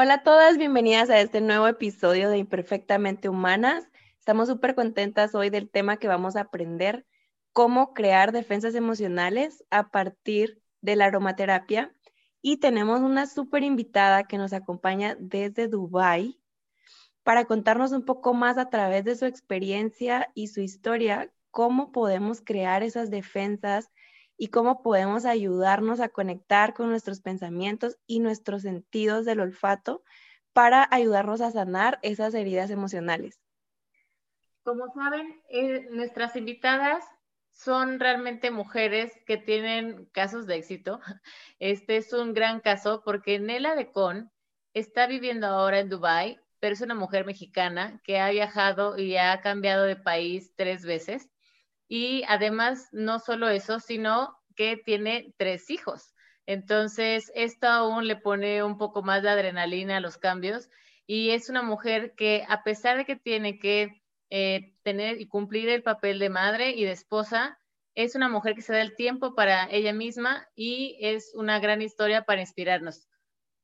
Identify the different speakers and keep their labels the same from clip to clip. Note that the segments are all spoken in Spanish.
Speaker 1: Hola a todas, bienvenidas a este nuevo episodio de Imperfectamente Humanas. Estamos súper contentas hoy del tema que vamos a aprender, cómo crear defensas emocionales a partir de la aromaterapia. Y tenemos una súper invitada que nos acompaña desde Dubái para contarnos un poco más a través de su experiencia y su historia, cómo podemos crear esas defensas y cómo podemos ayudarnos a conectar con nuestros pensamientos y nuestros sentidos del olfato para ayudarnos a sanar esas heridas emocionales.
Speaker 2: Como saben, eh, nuestras invitadas son realmente mujeres que tienen casos de éxito. Este es un gran caso porque Nela de Con está viviendo ahora en Dubai, pero es una mujer mexicana que ha viajado y ha cambiado de país tres veces y además no solo eso, sino que tiene tres hijos. Entonces, esto aún le pone un poco más de adrenalina a los cambios y es una mujer que a pesar de que tiene que eh, tener y cumplir el papel de madre y de esposa, es una mujer que se da el tiempo para ella misma y es una gran historia para inspirarnos.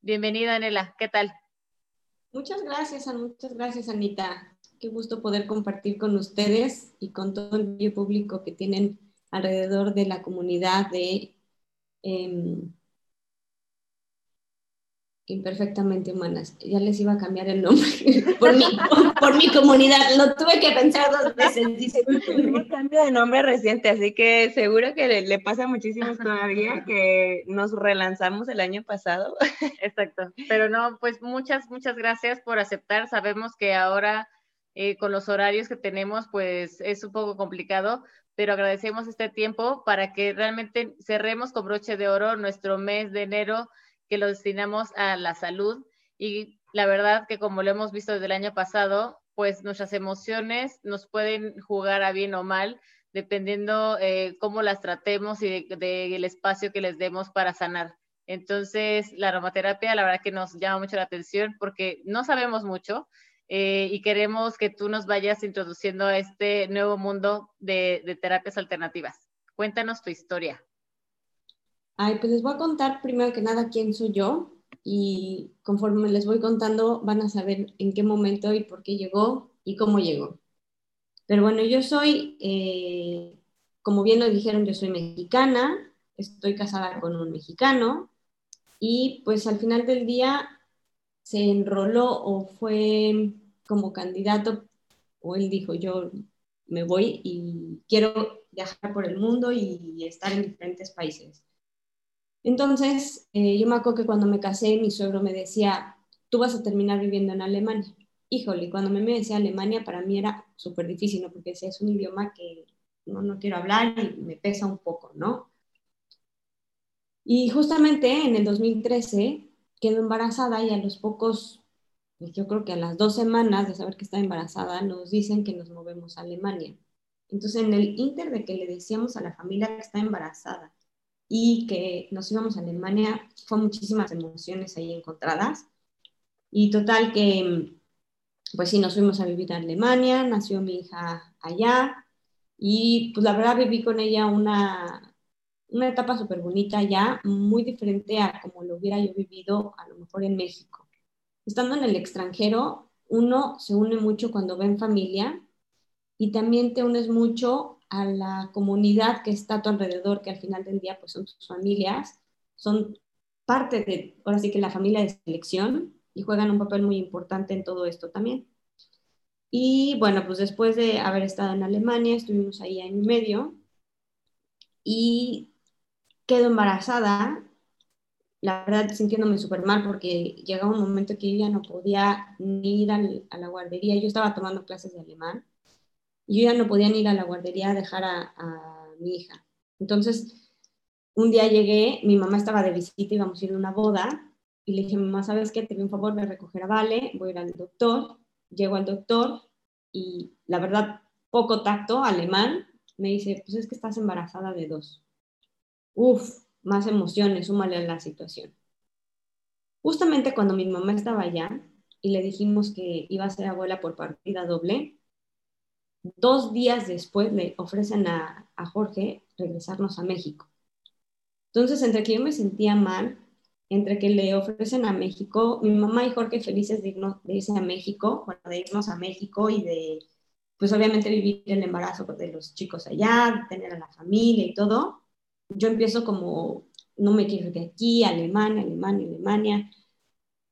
Speaker 2: Bienvenida, Anela. ¿Qué tal?
Speaker 3: Muchas gracias, muchas gracias, Anita qué gusto poder compartir con ustedes y con todo el público que tienen alrededor de la comunidad de em, imperfectamente humanas. Ya les iba a cambiar el nombre por mi, por, mi comunidad. Lo tuve que pensar dos veces. Dice.
Speaker 1: un cambio de nombre reciente, así que seguro que le, le, pasa muchísimo todavía que nos relanzamos el año pasado.
Speaker 2: Exacto. Pero no, pues muchas, muchas gracias por aceptar. Sabemos que ahora eh, con los horarios que tenemos, pues es un poco complicado, pero agradecemos este tiempo para que realmente cerremos con broche de oro nuestro mes de enero que lo destinamos a la salud. Y la verdad que como lo hemos visto desde el año pasado, pues nuestras emociones nos pueden jugar a bien o mal, dependiendo eh, cómo las tratemos y del espacio que les demos para sanar. Entonces, la aromaterapia, la verdad que nos llama mucho la atención porque no sabemos mucho, eh, y queremos que tú nos vayas introduciendo a este nuevo mundo de, terapias alternativas. Cuéntanos tu historia.
Speaker 3: Ay, pues les voy a contar primero que nada quién soy yo y conforme les voy contando van a saber en qué momento y por qué llegó y cómo llegó. Pero bueno, yo soy, eh, como bien lo dijeron, yo soy mexicana, estoy casada con un mexicano y pues al final del día se enroló o fue como candidato, o él dijo, yo me voy y quiero viajar por el mundo y estar en diferentes países. Entonces, eh, yo me acuerdo que cuando me casé, mi suegro me decía, tú vas a terminar viviendo en Alemania. Híjole, cuando me, decía Alemania, para mí era súper difícil, ¿no? Porque es un idioma que no, no quiero hablar y me pesa un poco, ¿no? Y justamente en el 2013 quedo embarazada y a los pocos, pues yo creo que a las dos semanas de saber que está embarazada, nos dicen que nos movemos a Alemania. Entonces, en el inter de que le decíamos a la familia que está embarazada y que nos íbamos a Alemania, fue muchísimas emociones ahí encontradas. Y total que, pues sí, nos fuimos a vivir a Alemania, nació mi hija allá y pues la verdad viví con ella una, una etapa súper bonita ya, muy diferente a como lo hubiera yo vivido a lo mejor en México. Estando en el extranjero, uno se une mucho cuando ve en familia y también te unes mucho a la comunidad que está a tu alrededor, que al final del día pues son tus familias, son parte de, ahora sí que la familia de selección y juegan un papel muy importante en todo esto también. Y bueno, pues después de haber estado en Alemania, estuvimos ahí año y medio y quedo embarazada, la verdad sintiéndome súper mal porque llegaba un momento que yo ya no podía ni ir a la guardería, yo estaba tomando clases de alemán, yo ya no podía ni ir a la guardería a dejar a, mi hija. Entonces, un día llegué, mi mamá estaba de visita, íbamos a ir a una boda, y le dije, mamá, ¿sabes qué? Te pido un favor de recoger a Vale, voy a ir al doctor, llego al doctor, y la verdad, poco tacto, alemán, me dice, pues es que estás embarazada de dos uff, más emociones, súmale a la situación. Justamente cuando mi mamá estaba allá y le dijimos que iba a ser abuela por partida doble, dos días después le ofrecen a, a Jorge regresarnos a México. Entonces, entre que yo me sentía mal, entre que le ofrecen a México, mi mamá y Jorge felices de, de irse a México, bueno, de irnos a México y de, pues obviamente vivir el embarazo de los chicos allá, tener a la familia y todo. Yo empiezo como, no me quiero de aquí, Alemania, Alemania, Alemania.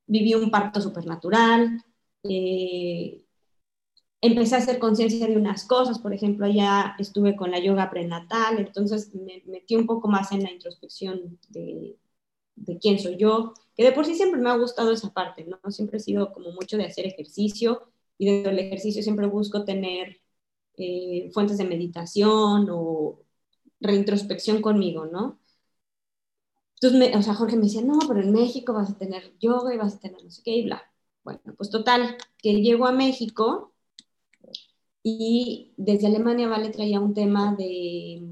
Speaker 3: Viví un parto supernatural. Eh, empecé a hacer conciencia de unas cosas, por ejemplo, allá estuve con la yoga prenatal, entonces me metí un poco más en la introspección de, de quién soy yo, que de por sí siempre me ha gustado esa parte, ¿no? Siempre he sido como mucho de hacer ejercicio y dentro del ejercicio siempre busco tener eh, fuentes de meditación o reintrospección conmigo, ¿no? Entonces, o sea, Jorge me decía, no, pero en México vas a tener yoga y vas a tener no sé qué y bla. Bueno, pues total, que llego a México y desde Alemania, Vale, traía un tema de,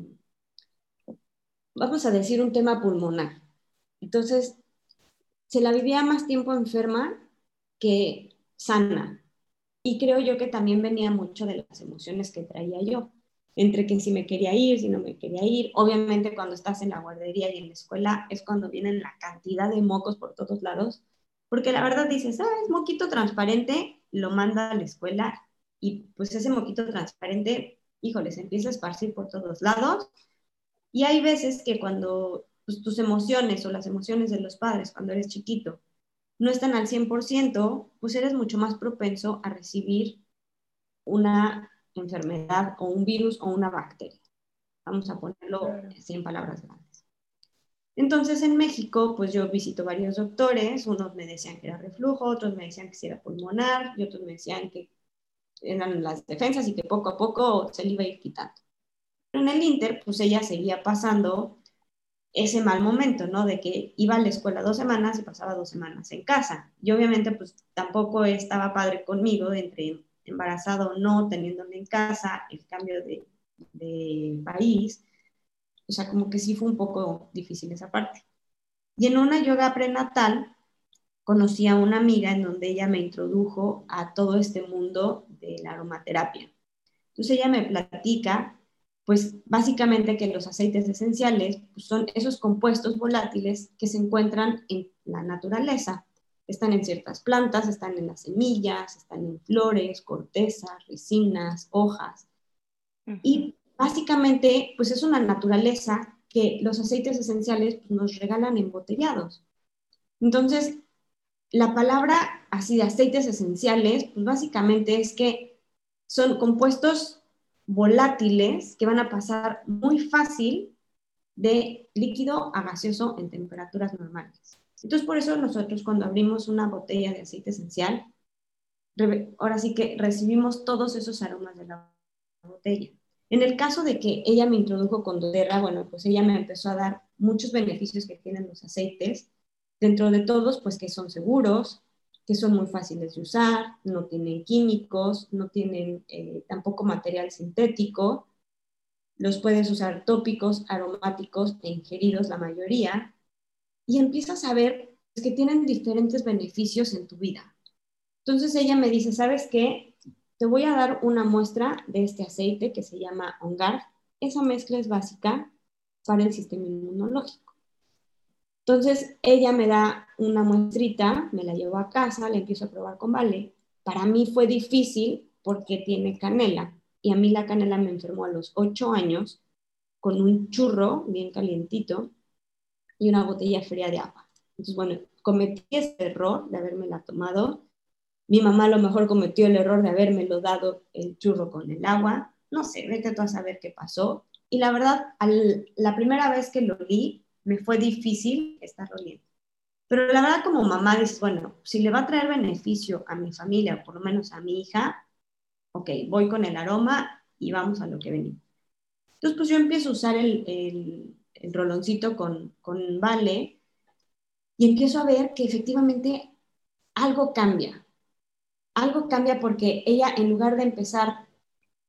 Speaker 3: vamos a decir, un tema pulmonar. Entonces, se la vivía más tiempo enferma que sana. Y creo yo que también venía mucho de las emociones que traía yo, entre que si me quería ir, si no me quería ir. Obviamente cuando estás en la guardería y en la escuela es cuando vienen la cantidad de mocos por todos lados, porque la verdad dices, ah, es moquito transparente, lo manda a la escuela y pues ese moquito transparente, híjole, se empieza a esparcir por todos lados. Y hay veces que cuando pues, tus emociones o las emociones de los padres cuando eres chiquito no están al 100%, pues eres mucho más propenso a recibir una enfermedad o un virus o una bacteria. Vamos a ponerlo así en palabras grandes. Entonces en México, pues yo visito varios doctores, unos me decían que era reflujo, otros me decían que era pulmonar y otros me decían que eran las defensas y que poco a poco se le iba a ir quitando. Pero en el Inter, pues ella seguía pasando ese mal momento, ¿no? De que iba a la escuela dos semanas y pasaba dos semanas en casa. Y obviamente, pues tampoco estaba padre conmigo, de entre embarazado o no, teniéndome en casa, el cambio de, país. O sea, como que sí fue un poco difícil esa parte. Y en una yoga prenatal conocí a una amiga en donde ella me introdujo a todo este mundo de la aromaterapia. Entonces ella me platica pues básicamente que los aceites esenciales pues, son esos compuestos volátiles que se encuentran en la naturaleza. Están en ciertas plantas, están en las semillas, están en flores, cortezas, resinas, hojas. Y básicamente, pues es una naturaleza que los aceites esenciales pues, nos regalan embotellados. Entonces, la palabra así de aceites esenciales, pues básicamente es que son compuestos volátiles que van a pasar muy fácil de líquido a gaseoso en temperaturas normales. Entonces, por eso nosotros cuando abrimos una botella de aceite esencial, ahora sí que recibimos todos esos aromas de la botella. En el caso de que ella me introdujo con doTERRA, bueno, pues ella me empezó a dar muchos beneficios que tienen los aceites, dentro de todos, pues que son seguros, que son muy fáciles de usar, no tienen químicos, no tienen eh, tampoco material sintético, los puedes usar tópicos, aromáticos e ingeridos la mayoría, y empiezas a ver que tienen diferentes beneficios en tu vida. Entonces ella me dice, ¿sabes qué? Te voy a dar una muestra de este aceite que se llama Ongar. Esa mezcla es básica para el sistema inmunológico. Entonces ella me da una muestrita, me la llevo a casa, la empiezo a probar con Vale. Para mí fue difícil porque tiene canela y a mí la canela me enfermó a los 8 años con un churro bien calientito y una botella fría de agua. Entonces, bueno, cometí ese error de haberme la tomado. Mi mamá a lo mejor cometió el error de haberme lo dado el churro con el agua. No sé, vete tú a saber qué pasó. Y la verdad, la primera vez que lo vi, me fue difícil estarlo oliendo. Pero la verdad como mamá dices, bueno, si le va a traer beneficio a mi familia, o por lo menos a mi hija, ok, voy con el aroma y vamos a lo que venimos. Entonces, pues yo empiezo a usar el, el, el roloncito con, con Vale y empiezo a ver que efectivamente algo cambia. Algo cambia porque ella, en lugar de empezar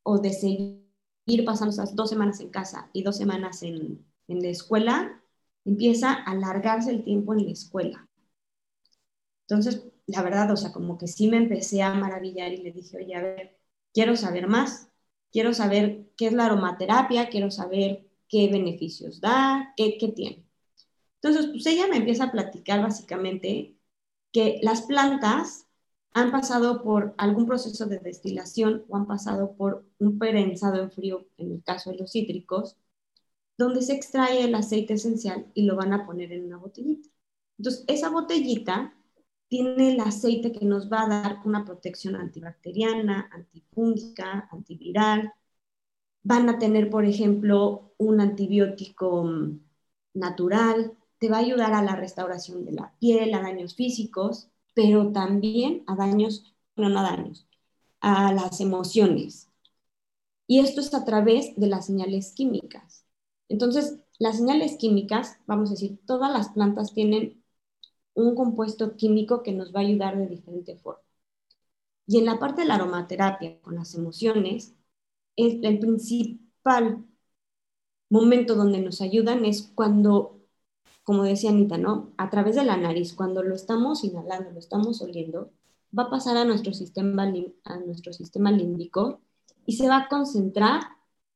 Speaker 3: o de seguir pasando esas dos semanas en casa y dos semanas en, en la escuela, empieza a alargarse el tiempo en la escuela. Entonces, la verdad, o sea, como que sí me empecé a maravillar y le dije, oye, a ver, quiero saber más, quiero saber qué es la aromaterapia, quiero saber qué beneficios da, qué, qué tiene. Entonces, pues ella me empieza a platicar básicamente que las plantas han pasado por algún proceso de destilación o han pasado por un prensado en frío, en el caso de los cítricos, donde se extrae el aceite esencial y lo van a poner en una botellita. Entonces, esa botellita tiene el aceite que nos va a dar una protección antibacteriana, antifúngica, antiviral. Van a tener, por ejemplo, un antibiótico mm, natural, te va a ayudar a la restauración de la piel, a daños físicos, pero también a daños, no, no a daños, a las emociones. Y esto es a través de las señales químicas. Entonces, las señales químicas, vamos a decir, todas las plantas tienen un compuesto químico que nos va a ayudar de diferente forma. Y en la parte de la aromaterapia con las emociones, el, el principal momento donde nos ayudan es cuando, como decía Anita, ¿no? A través de la nariz, cuando lo estamos inhalando, lo estamos oliendo, va a pasar a nuestro sistema, a nuestro sistema límbico y se va a concentrar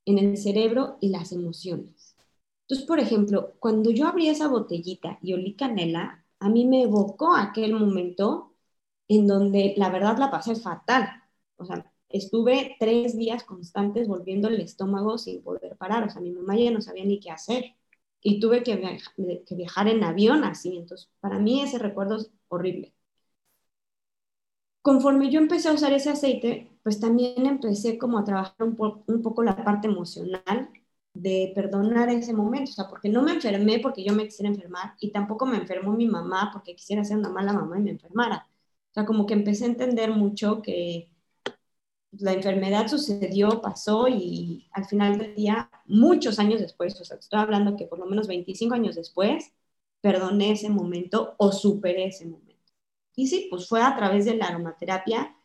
Speaker 3: en el cerebro y las emociones. Entonces, por ejemplo, cuando yo abrí esa botellita y olí canela, a mí me evocó aquel momento en donde la verdad la pasé fatal. O sea, estuve tres días constantes volviendo el estómago sin poder parar. O sea, mi mamá ya no sabía ni qué hacer. Y tuve que, que viajar en avión así. Entonces, para mí ese recuerdo es horrible. Conforme yo empecé a usar ese aceite, pues también empecé como a trabajar un, un poco la parte emocional de perdonar ese momento, o sea, porque no me enfermé porque yo me quisiera enfermar y tampoco me enfermó mi mamá porque quisiera ser una mala mamá y me enfermara. O sea, como que empecé a entender mucho que la enfermedad sucedió, pasó y al final del día, muchos años después, o sea, estoy hablando que por lo menos 25 años después, perdoné ese momento o superé ese momento. Y sí, pues fue a través de la aromaterapia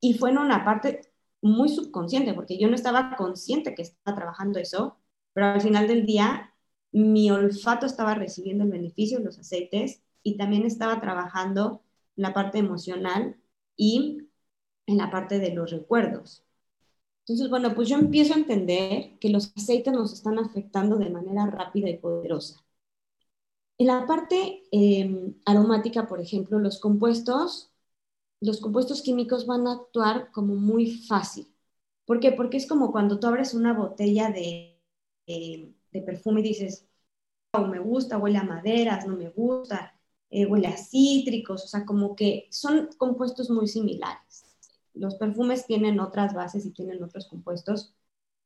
Speaker 3: y fue en una parte muy subconsciente, porque yo no estaba consciente que estaba trabajando eso, pero al final del día mi olfato estaba recibiendo el beneficio de los aceites y también estaba trabajando la parte emocional y en la parte de los recuerdos. Entonces, bueno, pues yo empiezo a entender que los aceites nos están afectando de manera rápida y poderosa. En la parte em, aromática, por ejemplo, los compuestos, los compuestos químicos van a actuar como muy fácil. ¿Por qué? Porque es como cuando tú abres una botella de, de, perfume y dices, oh, me gusta, huele a maderas, no me gusta, eh, huele a cítricos, o sea, como que son compuestos muy similares. Los perfumes tienen otras bases y tienen otros compuestos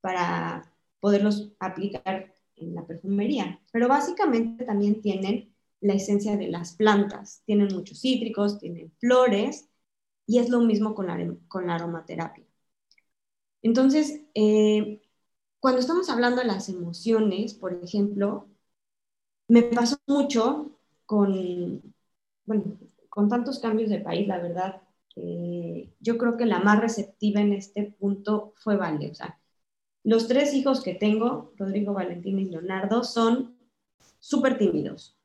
Speaker 3: para poderlos aplicar en la perfumería, pero básicamente también tienen la esencia de las plantas, tienen muchos cítricos, tienen flores y es lo mismo con la, con la aromaterapia. Entonces, eh, cuando estamos hablando de las emociones, por ejemplo, me pasó mucho con, bueno, con tantos cambios de país, la verdad, eh, yo creo que la más receptiva en este punto fue Vale. O sea, los tres hijos que tengo, Rodrigo, Valentín y Leonardo, son súper tímidos.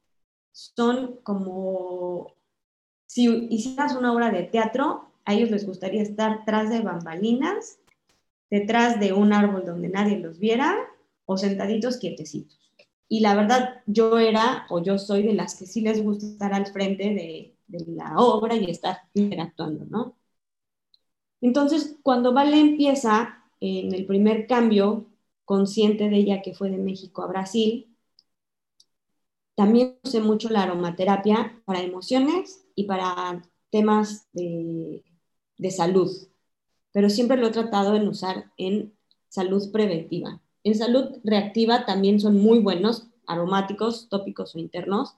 Speaker 3: Son como si hicieras una obra de teatro, a ellos les gustaría estar tras de bambalinas, detrás de un árbol donde nadie los viera o sentaditos quietecitos. Y la verdad, yo era o yo soy de las que sí les gusta estar al frente de, de la obra y estar interactuando, ¿no? Entonces, cuando Vale empieza en el primer cambio consciente de ella que fue de México a Brasil. También usé mucho la aromaterapia para emociones y para temas de, de salud, pero siempre lo he tratado en usar en salud preventiva. En salud reactiva también son muy buenos, aromáticos, tópicos o internos,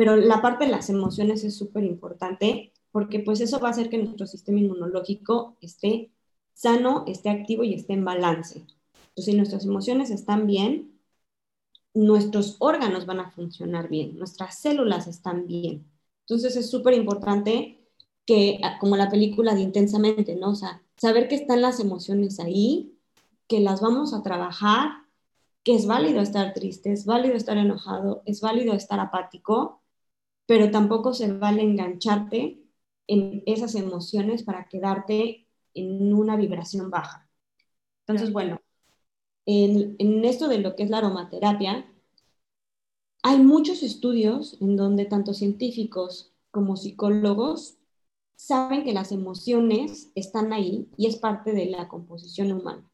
Speaker 3: pero la parte de las emociones es súper importante porque pues eso va a hacer que nuestro sistema inmunológico esté sano, esté activo y esté en balance. Entonces, si nuestras emociones están bien, nuestros órganos van a funcionar bien, nuestras células están bien. Entonces, es súper importante que, ah, como la película de Intensamente, ¿no? O sea, saber que están las emociones ahí, que las vamos a trabajar, que es válido estar triste, es válido estar enojado, es válido estar apático, pero tampoco se vale engancharte en esas emociones para quedarte en una vibración baja. Entonces, bueno, en, esto de lo que es la aromaterapia, hay muchos estudios en donde tanto científicos como psicólogos saben que las emociones están ahí y es parte de la composición humana.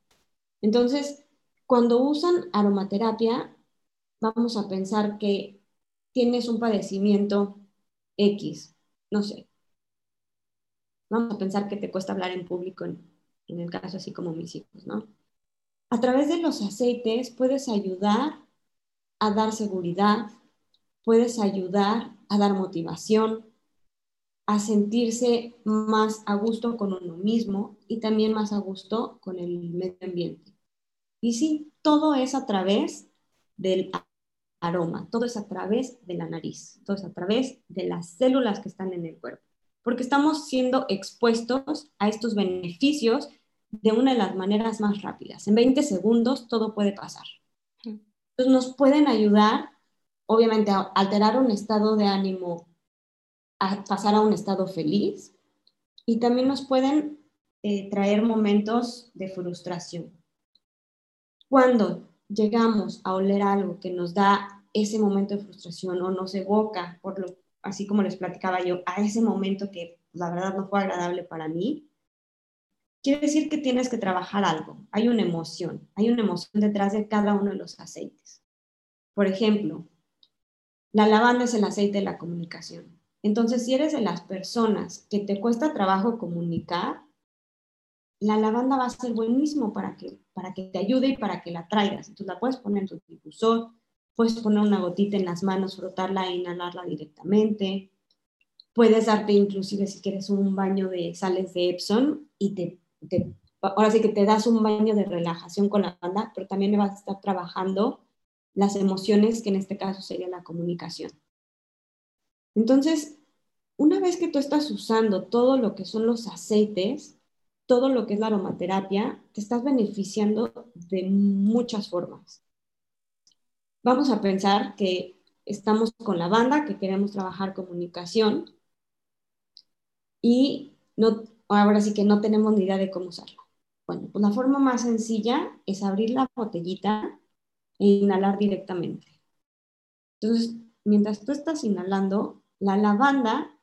Speaker 3: Entonces, cuando usan aromaterapia, vamos a pensar que tienes un padecimiento X, no sé. Vamos a pensar que te cuesta hablar en público, en, el caso así como mis hijos, ¿no? A través de los aceites puedes ayudar a dar seguridad, puedes ayudar a dar motivación, a sentirse más a gusto con uno mismo y también más a gusto con el medio ambiente. Y sí, todo es a través del aroma, todo es a través de la nariz, todo es a través de las células que están en el cuerpo, porque estamos siendo expuestos a estos beneficios de una de las maneras más rápidas. En 20 segundos todo puede pasar. Entonces nos pueden ayudar, obviamente, a alterar un estado de ánimo, a pasar a un estado feliz y también nos pueden eh, traer momentos de frustración. Cuando llegamos a oler algo que nos da ese momento de frustración o nos evoca, por lo, así como les platicaba yo, a ese momento que la verdad no fue agradable para mí, quiere decir que tienes que trabajar algo. Hay una emoción, hay una emoción detrás de cada uno de los aceites. Por ejemplo, la lavanda es el aceite de la comunicación. Entonces, si eres de las personas que te cuesta trabajo comunicar, la lavanda va a ser buenísimo para que, para que te ayude y para que la traigas. Entonces, la puedes poner en tu difusor, puedes poner una gotita en las manos, frotarla e inhalarla directamente. Puedes darte inclusive si quieres un baño de sales de Epsom y te ahora sí que te das un baño de relajación con la banda, pero también vas a estar trabajando las emociones, que en este caso sería la comunicación. Entonces, una vez que tú estás usando todo lo que son los aceites, todo lo que es la aromaterapia, te estás beneficiando de muchas formas. Vamos a pensar que estamos con la banda, que queremos trabajar comunicación y no ahora sí que no tenemos ni idea de cómo usarla. Bueno, pues la forma más sencilla es abrir la botellita e inhalar directamente. Entonces, mientras tú estás inhalando, la lavanda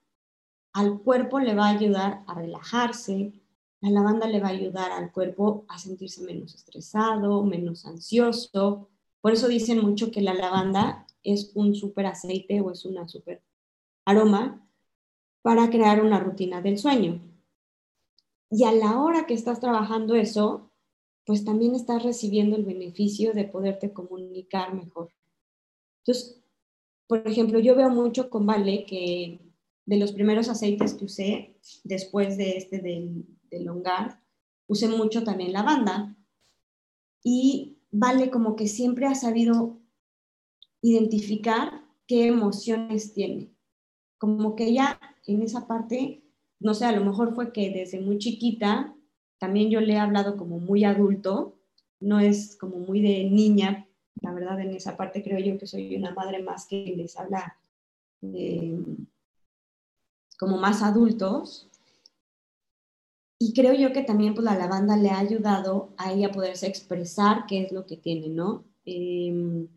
Speaker 3: al cuerpo le va a ayudar a relajarse, la lavanda le va a ayudar al cuerpo a sentirse menos estresado, menos ansioso. Por eso dicen mucho que la lavanda es un súper aceite o es una súper aroma para crear una rutina del sueño. Y a la hora que estás trabajando eso, pues también estás recibiendo el beneficio de poderte comunicar mejor. Entonces, por ejemplo, yo veo mucho con Vale que de los primeros aceites que usé después de este del, del Longar, usé mucho también lavanda. Y Vale como que siempre ha sabido identificar qué emociones tiene. Como que ella en esa parte no sé, a lo mejor fue que desde muy chiquita, también yo le he hablado como muy adulto, no es como muy de niña, la verdad en esa parte creo yo que soy una madre más que les habla como más adultos. Y creo yo que también pues la lavanda le ha ayudado a ella poderse expresar qué es lo que tiene, ¿no? Em,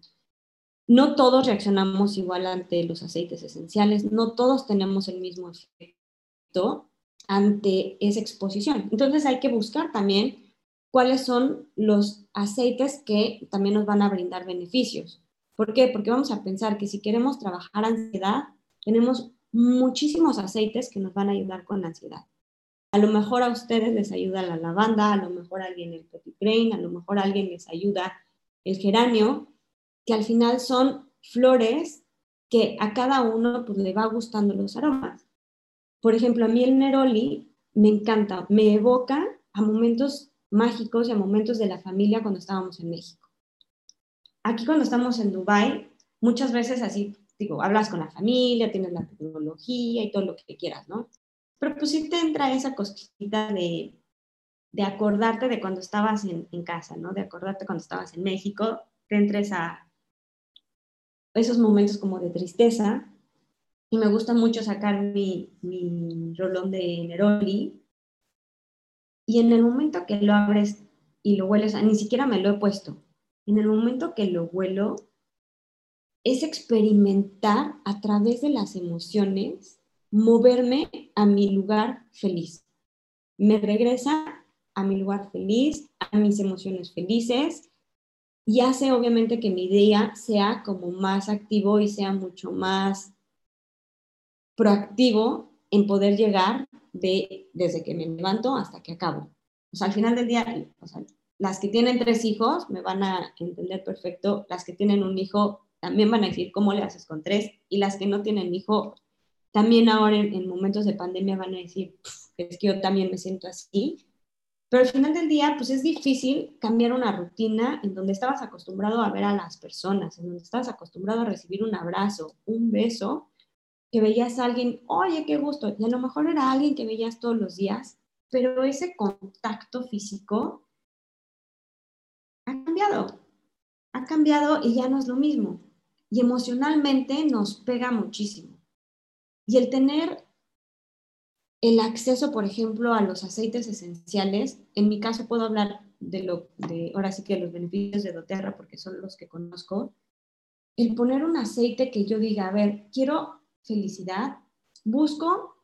Speaker 3: no todos reaccionamos igual ante los aceites esenciales, no todos tenemos el mismo efecto ante esa exposición. Entonces hay que buscar también cuáles son los aceites que también nos van a brindar beneficios. ¿Por qué? Porque vamos a pensar que si queremos trabajar ansiedad, tenemos muchísimos aceites que nos van a ayudar con la ansiedad. A lo mejor a ustedes les ayuda la lavanda, a lo mejor alguien el petit a lo mejor alguien les ayuda el geranio, que al final son flores que a cada uno pues, le va gustando los aromas. Por ejemplo, a mí el Neroli me encanta, me evoca a momentos mágicos y a momentos de la familia cuando estábamos en México. Aquí cuando estamos en Dubai, muchas veces así, digo, hablas con la familia, tienes la tecnología y todo lo que quieras, ¿no? Pero pues sí te entra esa cosquita de, de acordarte de cuando estabas en, en, casa, ¿no? De acordarte cuando estabas en México, te entres a esos momentos como de tristeza y me gusta mucho sacar mi, mi rolón de Neroli. Y en el momento que lo abres y lo hueles, ni siquiera me lo he puesto. En el momento que lo huelo, es experimentar a través de las emociones, moverme a mi lugar feliz. Me regresa a mi lugar feliz, a mis emociones felices y hace obviamente que mi día sea como más activo y sea mucho más proactivo en poder llegar de, desde que me levanto hasta que acabo. O sea, al final del día, las que tienen tres hijos me van a entender perfecto, las que tienen un hijo también van a decir cómo le haces con tres, y las que no tienen hijo, también ahora en, momentos de pandemia van a decir, es que yo también me siento así. Pero al final del día, pues es difícil cambiar una rutina en donde estabas acostumbrado a ver a las personas, en donde estabas acostumbrado a recibir un abrazo, un beso, que veías a alguien, oye, qué gusto, y a lo mejor era alguien que veías todos los días, pero ese contacto físico ha cambiado, ha cambiado y ya no es lo mismo. Y emocionalmente nos pega muchísimo. Y el tener el acceso, por ejemplo, a los aceites esenciales, en mi caso puedo hablar de lo de ahora sí que los beneficios de doTERRA porque son los que conozco. El poner un aceite que yo diga, a ver, quiero felicidad, busco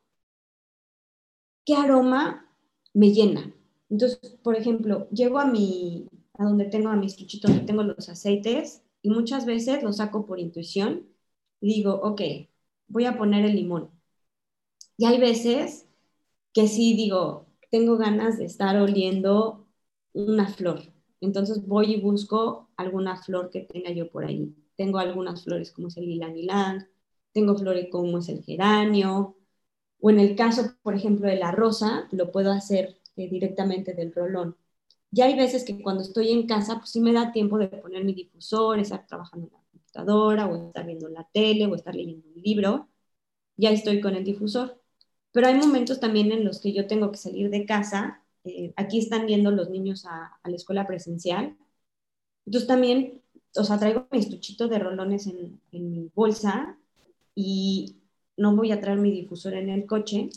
Speaker 3: qué aroma me llena. Entonces, por ejemplo, llego a mi, a donde tengo a mis estuchitos, donde tengo los aceites, y muchas veces los saco por intuición digo, ok, voy a poner el limón. Y hay veces que sí digo, tengo ganas de estar oliendo una flor. Entonces voy y busco alguna flor que tenga yo por ahí. Tengo algunas flores como es el ylang ylang, tengo flores como es el geranio, o en el caso, por ejemplo, de la rosa, lo puedo hacer eh, directamente del rolón. Ya hay veces que cuando estoy en casa, pues sí me da tiempo de poner mi difusor, estar trabajando la o estar viendo la tele, o estar leyendo un libro. Ya estoy con el difusor. Pero hay momentos también en los que yo tengo que salir de casa. Eh, aquí están yendo los niños a, a, la escuela presencial. Entonces también, o sea, traigo mi estuchito de rolones en, en mi bolsa y no voy a traer mi difusor en el coche,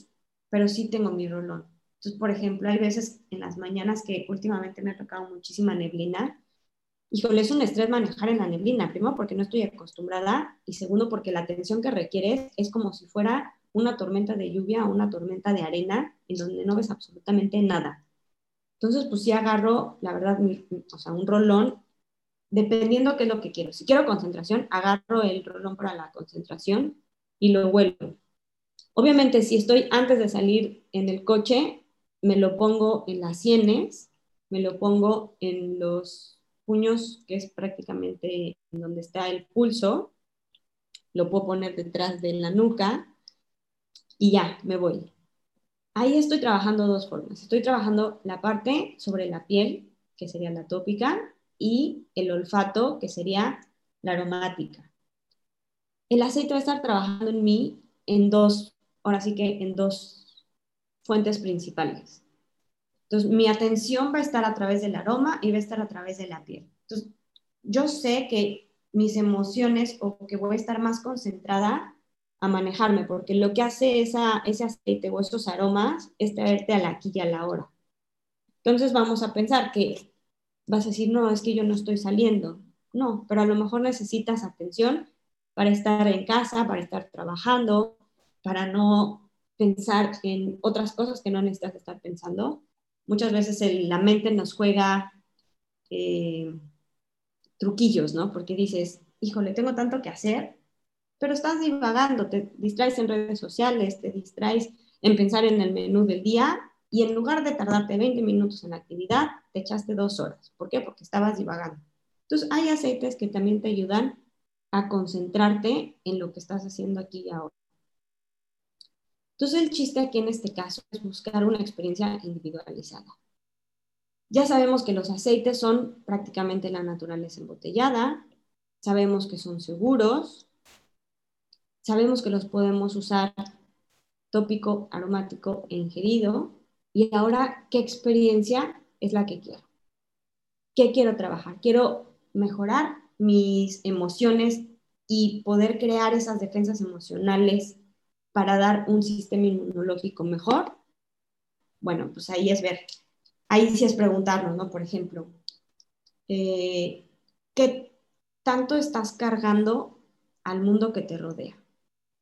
Speaker 3: pero sí tengo mi rolón. Entonces, por ejemplo, hay veces en las mañanas que últimamente me ha tocado muchísima neblina. Híjole, es un estrés manejar en la neblina, primero porque no estoy acostumbrada y segundo porque la atención que requieres es como si fuera una tormenta de lluvia o una tormenta de arena en donde no ves absolutamente nada. Entonces, pues sí agarro, la verdad, o sea, un rolón dependiendo qué es lo que quiero. Si quiero concentración, agarro el rolón para la concentración y lo vuelvo. Obviamente, si estoy antes de salir en el coche, me lo pongo en las sienes, me lo pongo en los puños, que es prácticamente en donde está el pulso, lo puedo poner detrás de la nuca y ya, me voy. Ahí estoy trabajando dos formas. Estoy trabajando la parte sobre la piel, que sería la tópica, y el olfato, que sería la aromática. El aceite va a estar trabajando en mí en dos, ahora sí que en dos fuentes principales. Entonces, mi atención va a estar a través del aroma y va a estar a través de la piel. Entonces, yo sé que mis emociones o que voy a estar más concentrada a manejarme, porque lo que hace esa, ese aceite o esos aromas es traerte a la aquí y a la hora. Entonces, vamos a pensar que vas a decir, no, es que yo no estoy saliendo. No, pero a lo mejor necesitas atención para estar en casa, para estar trabajando, para no pensar en otras cosas que no necesitas estar pensando. Muchas veces la mente nos juega eh, truquillos, ¿no? Porque dices, híjole, tengo tanto que hacer, pero estás divagando, te distraes en redes sociales, te distraes en pensar en el menú del día y en lugar de tardarte 20 minutos en la actividad, te echaste dos horas. ¿Por qué? Porque estabas divagando. Entonces, hay aceites que también te ayudan a concentrarte en lo que estás haciendo aquí y ahora. Entonces, el chiste aquí en este caso es buscar una experiencia individualizada. Ya sabemos que los aceites son prácticamente la naturaleza embotellada, sabemos que son seguros, sabemos que los podemos usar tópico, aromático e ingerido, y ahora, ¿qué experiencia es la que quiero? ¿Qué quiero trabajar? Quiero mejorar mis emociones y poder crear esas defensas emocionales para dar un sistema inmunológico mejor. Bueno, pues ahí es ver, ahí sí es preguntarnos, ¿no? Por ejemplo, eh, ¿qué tanto estás cargando al mundo que te rodea.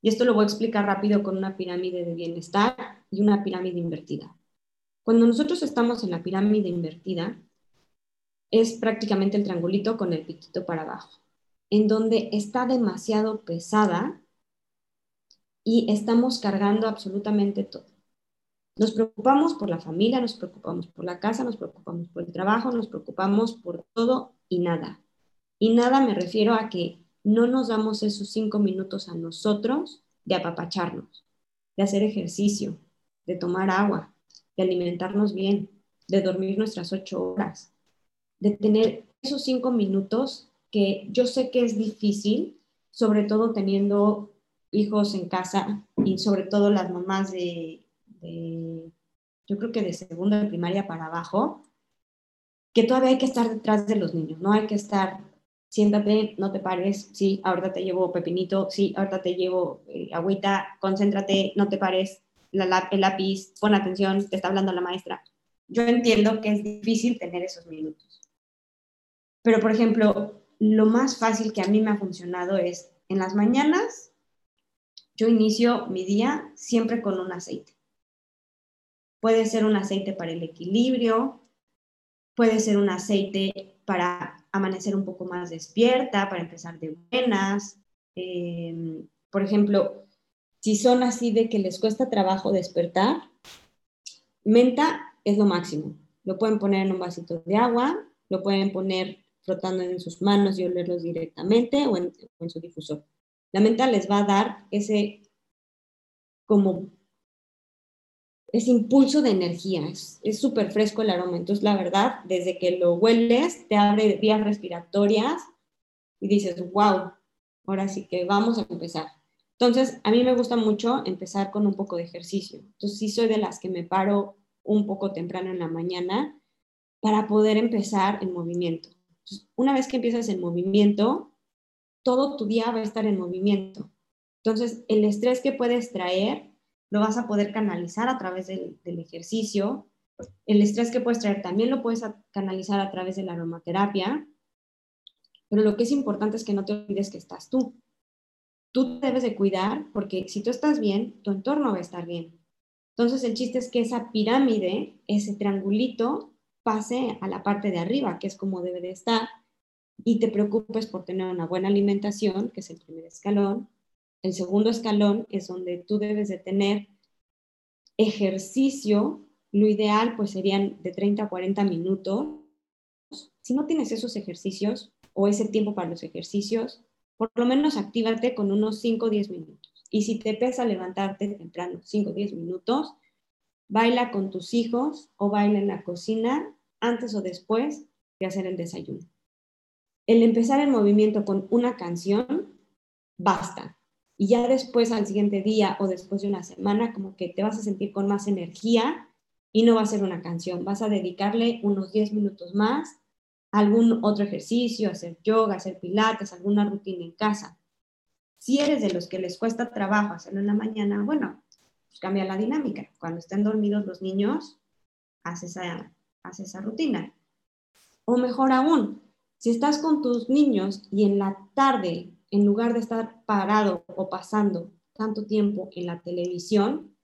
Speaker 3: Y esto lo voy a explicar rápido con una pirámide de bienestar y una pirámide invertida. Cuando nosotros estamos en la pirámide invertida, es prácticamente el triangulito con el piquito para abajo, en donde está demasiado pesada y estamos cargando absolutamente todo. Nos preocupamos por la familia, nos preocupamos por la casa, nos preocupamos por el trabajo, nos preocupamos por todo y nada. Y nada me refiero a que no nos damos esos cinco minutos a nosotros de apapacharnos, de hacer ejercicio, de tomar agua, de alimentarnos bien, de dormir nuestras ocho horas, de tener esos cinco minutos que yo sé que es difícil, sobre todo teniendo hijos en casa y sobre todo las mamás de yo creo que de segunda de primaria para abajo, que todavía hay que estar detrás de los niños, no hay que estar, siéntate, no te pares, sí, ahorita te llevo pepinito, sí, ahorita te llevo eh, agüita, concéntrate, no te pares, la, el lápiz, pon atención, te está hablando la maestra. Yo entiendo que es difícil tener esos minutos. Pero, por ejemplo, lo más fácil que a mí me ha funcionado es en las mañanas, yo inicio mi día siempre con un aceite. Puede ser un aceite para el equilibrio, puede ser un aceite para amanecer un poco más despierta, para empezar de buenas. Em, por ejemplo, si son así de que les cuesta trabajo despertar, menta es lo máximo. Lo pueden poner en un vasito de agua, lo pueden poner frotando en sus manos y olerlos directamente o en, su difusor. La menta les va a dar ese como ese impulso de energía. Es súper fresco el aroma. Entonces, la verdad, desde que lo hueles, te abre vías respiratorias y dices, wow, ahora sí que vamos a empezar. Entonces, a mí me gusta mucho empezar con un poco de ejercicio. Entonces, sí soy de las que me paro un poco temprano en la mañana para poder empezar en movimiento. una vez que empiezas en movimiento, todo tu día va a estar en movimiento. Entonces, el estrés que puedes traer lo vas a poder canalizar a través del, ejercicio. El estrés que puedes traer también lo puedes canalizar a través de la aromaterapia. Pero lo que es importante es que no te olvides que estás tú. Tú debes de cuidar porque si tú estás bien, tu entorno va a estar bien. Entonces el chiste es que esa pirámide, ese triangulito, pase a la parte de arriba, que es como debe de estar, y te preocupes por tener una buena alimentación, que es el primer escalón, el segundo escalón es donde tú debes de tener ejercicio, lo ideal pues serían de 30 a 40 minutos. Si no tienes esos ejercicios o ese tiempo para los ejercicios, por lo menos actívate con unos 5 o 10 minutos. Y si te pesa levantarte temprano, 5 o 10 minutos, baila con tus hijos o baila en la cocina antes o después de hacer el desayuno. El empezar el movimiento con una canción, basta y ya después al siguiente día o después de una semana como que te vas a sentir con más energía y no va a ser una canción, vas a dedicarle unos 10 minutos más a algún otro ejercicio, hacer yoga, hacer pilates, alguna rutina en casa. Si eres de los que les cuesta trabajo hacerlo en la mañana, bueno, pues cambia la dinámica. Cuando estén dormidos los niños, haz esa, haz esa rutina. O mejor aún, si estás con tus niños y en la tarde en lugar de estar parado o pasando tanto tiempo en la televisión,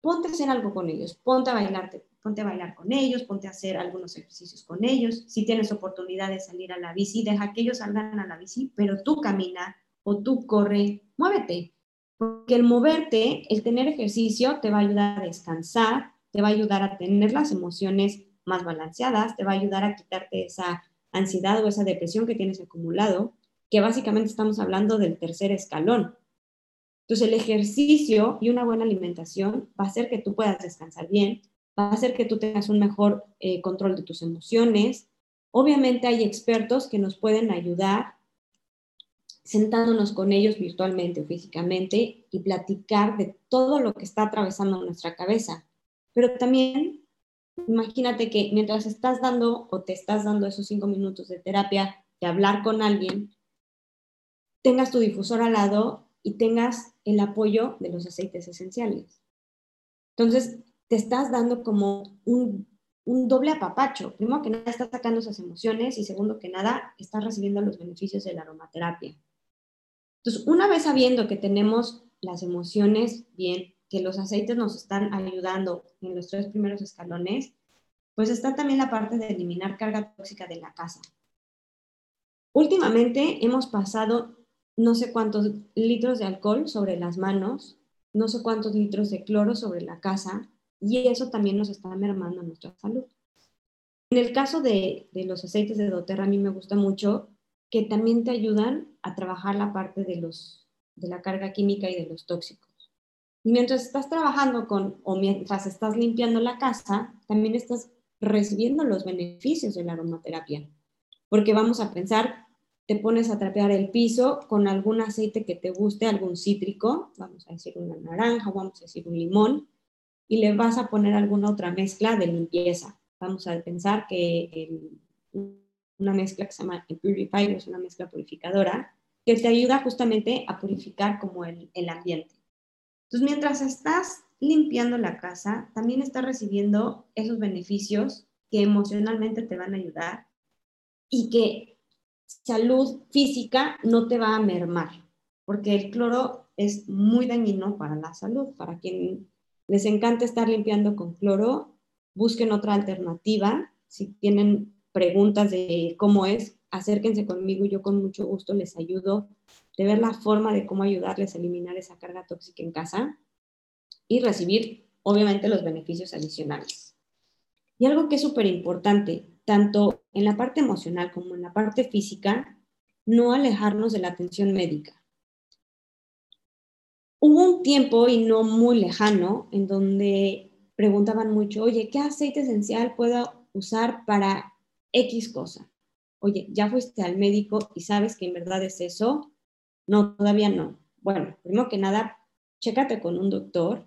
Speaker 3: ponte a hacer algo con ellos, ponte a bailar, ponte a bailar con ellos, ponte a hacer algunos ejercicios con ellos. Si tienes oportunidad de salir a la bici, deja que ellos salgan a la bici, pero tú camina o tú corre, muévete. Porque el moverte, el tener ejercicio, te va a ayudar a descansar, te va a ayudar a tener las emociones más balanceadas, te va a ayudar a quitarte esa ansiedad o esa depresión que tienes acumulado que básicamente estamos hablando del tercer escalón. Entonces, el ejercicio y una buena alimentación va a hacer que tú puedas descansar bien, va a hacer que tú tengas un mejor eh, control de tus emociones. Obviamente hay expertos que nos pueden ayudar sentándonos con ellos virtualmente o físicamente y platicar de todo lo que está atravesando nuestra cabeza. Pero también imagínate que mientras estás dando o te estás dando esos cinco minutos de terapia, de hablar con alguien, tengas tu difusor al lado y tengas el apoyo de los aceites esenciales. Entonces, te estás dando como un, doble apapacho. Primero que nada, estás sacando esas emociones y segundo que nada, estás recibiendo los beneficios de la aromaterapia. Entonces, una vez sabiendo que tenemos las emociones bien, que los aceites nos están ayudando en los tres primeros escalones, pues está también la parte de eliminar carga tóxica de la casa. Últimamente hemos pasado no sé cuántos litros de alcohol sobre las manos, no sé cuántos litros de cloro sobre la casa, y eso también nos está mermando nuestra salud. En el caso de, los aceites de doTERRA, a mí me gusta mucho que también te ayudan a trabajar la parte de, los, de la carga química y de los tóxicos. Y mientras estás trabajando con, o mientras estás limpiando la casa, también estás recibiendo los beneficios de la aromaterapia. Porque vamos a pensar, te pones a trapear el piso con algún aceite que te guste, algún cítrico, vamos a decir una naranja, vamos a decir un limón, y le vas a poner alguna otra mezcla de limpieza. Vamos a pensar que una mezcla que se llama Purifier, es una mezcla purificadora, que te ayuda justamente a purificar como el, el ambiente. Entonces, mientras estás limpiando la casa, también estás recibiendo esos beneficios que emocionalmente te van a ayudar y que salud física no te va a mermar, porque el cloro es muy dañino para la salud. Para quien les encanta estar limpiando con cloro, busquen otra alternativa. Si tienen preguntas de cómo es, acérquense conmigo yo con mucho gusto les ayudo de ver la forma de cómo ayudarles a eliminar esa carga tóxica en casa y recibir, obviamente, los beneficios adicionales. Y algo que es súper importante, tanto en la parte emocional como en la parte física, no alejarnos de la atención médica. Hubo un tiempo, y no muy lejano, en donde preguntaban mucho, oye, ¿qué aceite esencial puedo usar para X cosa? Oye, ¿ya fuiste al médico y sabes que en verdad es eso? No, todavía no. Bueno, primero que nada, chécate con un doctor.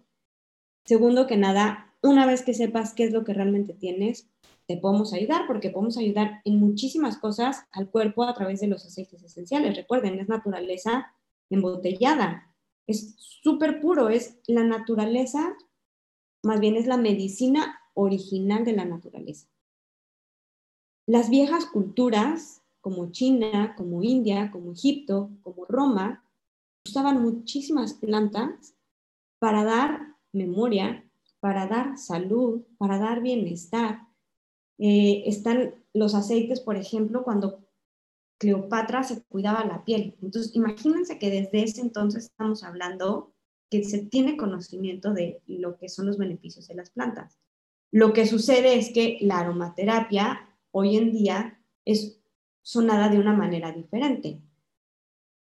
Speaker 3: Segundo que nada, una vez que sepas qué es lo que realmente tienes, te podemos ayudar porque podemos ayudar en muchísimas cosas al cuerpo a través de los aceites esenciales. Recuerden, es naturaleza embotellada. Es súper puro, es la naturaleza, más bien es la medicina original de la naturaleza. Las viejas culturas como China, como India, como Egipto, como Roma, usaban muchísimas plantas para dar memoria, para dar salud, para dar bienestar. Eh, están los aceites, por ejemplo, cuando Cleopatra se cuidaba la piel. Entonces, imagínense que desde ese entonces estamos hablando que se tiene conocimiento de lo que son los beneficios de las plantas. Lo que sucede es que la aromaterapia hoy en día es sonada de una manera diferente.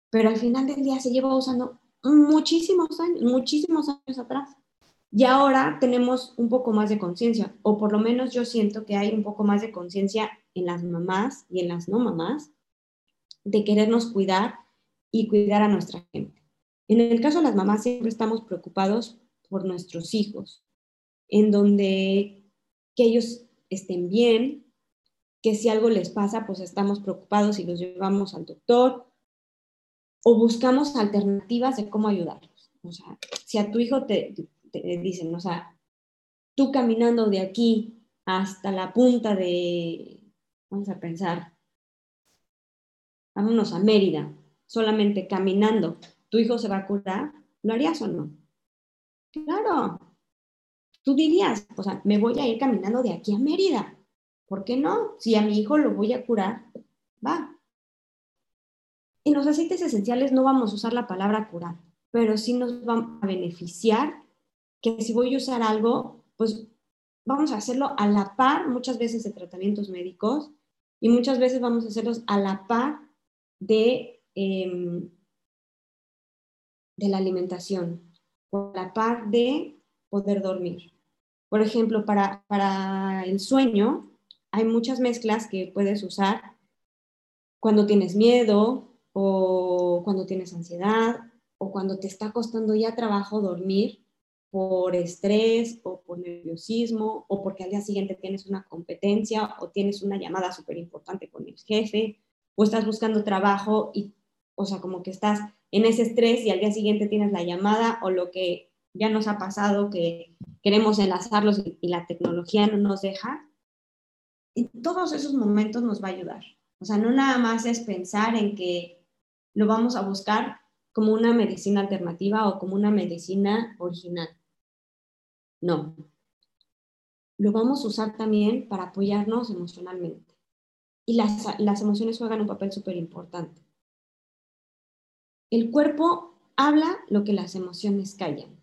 Speaker 3: Pero al final del día se lleva usando muchísimos años, muchísimos años atrás. Y ahora tenemos un poco más de conciencia, o por lo menos yo siento que hay un poco más de conciencia en las mamás y en las no mamás de querernos cuidar y cuidar a nuestra gente. En el caso de las mamás siempre estamos preocupados por nuestros hijos, en donde que ellos estén bien, que si algo les pasa, pues estamos preocupados y los llevamos al doctor o buscamos alternativas de cómo ayudarlos. O sea, si a tu hijo te, dicen, o sea, tú caminando de aquí hasta la punta de, vamos a pensar, vámonos a Mérida, solamente caminando, ¿tu hijo se va a curar? ¿Lo harías o no? Claro, tú dirías, o sea, me voy a ir caminando de aquí a Mérida. ¿Por qué no? Si a mi hijo lo voy a curar, va. En los aceites esenciales no vamos a usar la palabra curar, pero sí nos va a beneficiar que si voy a usar algo, pues vamos a hacerlo a la par muchas veces de tratamientos médicos y muchas veces vamos a hacerlos a la par de, em, de la alimentación, a la par de poder dormir. Por ejemplo, para, para el sueño, hay muchas mezclas que puedes usar cuando tienes miedo o cuando tienes ansiedad o cuando te está costando ya trabajo dormir por estrés o por nerviosismo o porque al día siguiente tienes una competencia o tienes una llamada súper importante con el jefe o estás buscando trabajo y, o sea, como que estás en ese estrés y al día siguiente tienes la llamada o lo que ya nos ha pasado que queremos enlazarlos y la tecnología no nos deja, en todos esos momentos nos va a ayudar. O sea, no nada más es pensar en que lo vamos a buscar como una medicina alternativa o como una medicina original. No. Lo vamos a usar también para apoyarnos emocionalmente. Y las, las emociones juegan un papel súper importante. El cuerpo habla lo que las emociones callan.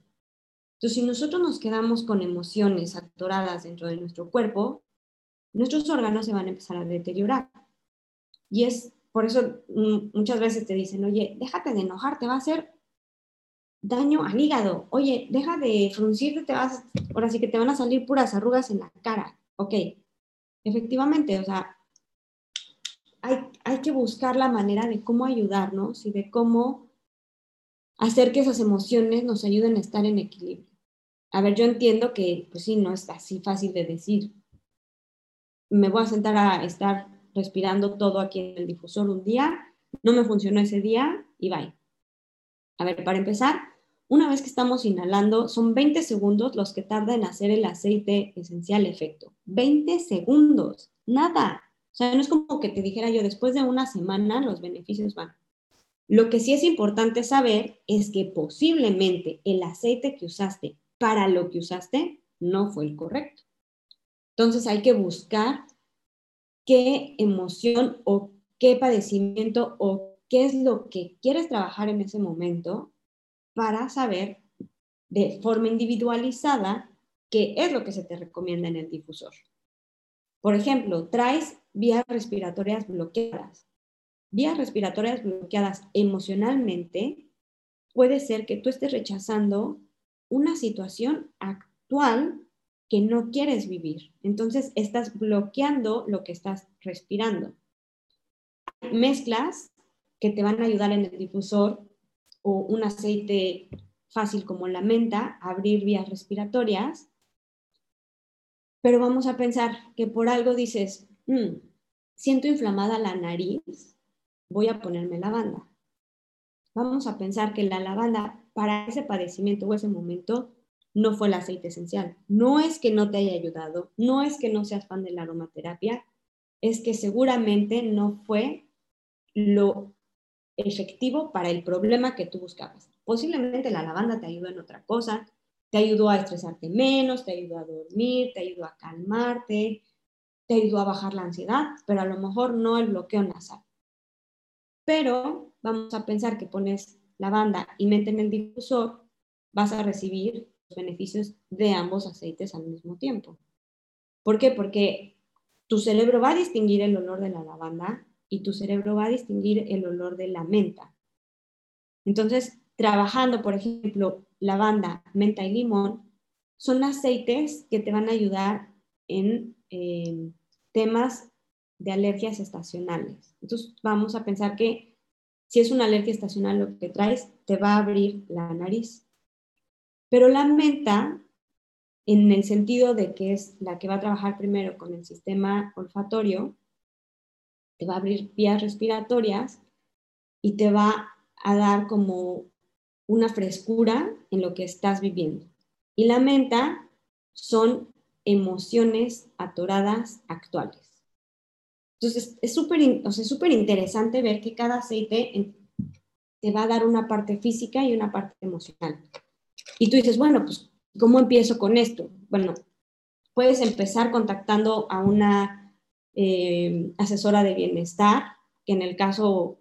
Speaker 3: Entonces, si nosotros nos quedamos con emociones atoradas dentro de nuestro cuerpo, nuestros órganos se van a empezar a deteriorar. Y es por eso mm, muchas veces te dicen, oye, déjate de enojar, te va a hacer daño al hígado. Oye, deja de fruncirte, te vas, ahora sí que te van a salir puras arrugas en la cara. Ok, efectivamente, o sea, hay, hay que buscar la manera de cómo ayudarnos y de cómo hacer que esas emociones nos ayuden a estar en equilibrio. A ver, yo entiendo que, pues sí, no es así fácil de decir. Me voy a sentar a estar respirando todo aquí en el difusor un día, no me funcionó ese día y bye. A ver, para empezar, una vez que estamos inhalando, son 20 segundos los que tarda en hacer el aceite esencial efecto. 20 segundos, nada. O sea, no es como que te dijera yo, después de una semana los beneficios van. Lo que sí es importante saber es que posiblemente el aceite que usaste para lo que usaste no fue el correcto. Entonces hay que buscar qué emoción o qué padecimiento o qué es lo que quieres trabajar en ese momento para saber de forma individualizada qué es lo que se te recomienda en el difusor. Por ejemplo, traes vías respiratorias bloqueadas. Vías respiratorias bloqueadas emocionalmente puede ser que tú estés rechazando una situación actual que no quieres vivir. Entonces estás bloqueando lo que estás respirando. Mezclas que te van a ayudar en el difusor o un aceite fácil como la menta, abrir vías respiratorias. Pero vamos a pensar que por algo dices, mm, siento inflamada la nariz, voy a ponerme lavanda. Vamos a pensar que la lavanda para ese padecimiento o ese momento no fue el aceite esencial. No es que no te haya ayudado, no es que no seas fan de la aromaterapia, es que seguramente no fue lo efectivo para el problema que tú buscabas. Posiblemente la lavanda te ayudó en otra cosa, te ayudó a estresarte menos, te ayudó a dormir, te ayudó a calmarte, te ayudó a bajar la ansiedad, pero a lo mejor no el bloqueo nasal. Pero vamos a pensar que pones lavanda y mete en el difusor, vas a recibir beneficios de ambos aceites al mismo tiempo. ¿Por qué? Porque tu cerebro va a distinguir el olor de la lavanda y tu cerebro va a distinguir el olor de la menta. Entonces, trabajando, por ejemplo, lavanda, menta y limón, son aceites que te van a ayudar en eh, temas de alergias estacionales. Entonces, vamos a pensar que si es una alergia estacional lo que traes, te va a abrir la nariz. Pero la menta, en el sentido de que es la que va a trabajar primero con el sistema olfatorio, te va a abrir vías respiratorias y te va a dar como una frescura en lo que estás viviendo. Y la menta son emociones atoradas actuales. Entonces, es súper o sea, interesante ver que cada aceite te va a dar una parte física y una parte emocional. Y tú dices, bueno, pues, ¿cómo empiezo con esto? Bueno, puedes empezar contactando a una eh, asesora de bienestar, que en el caso,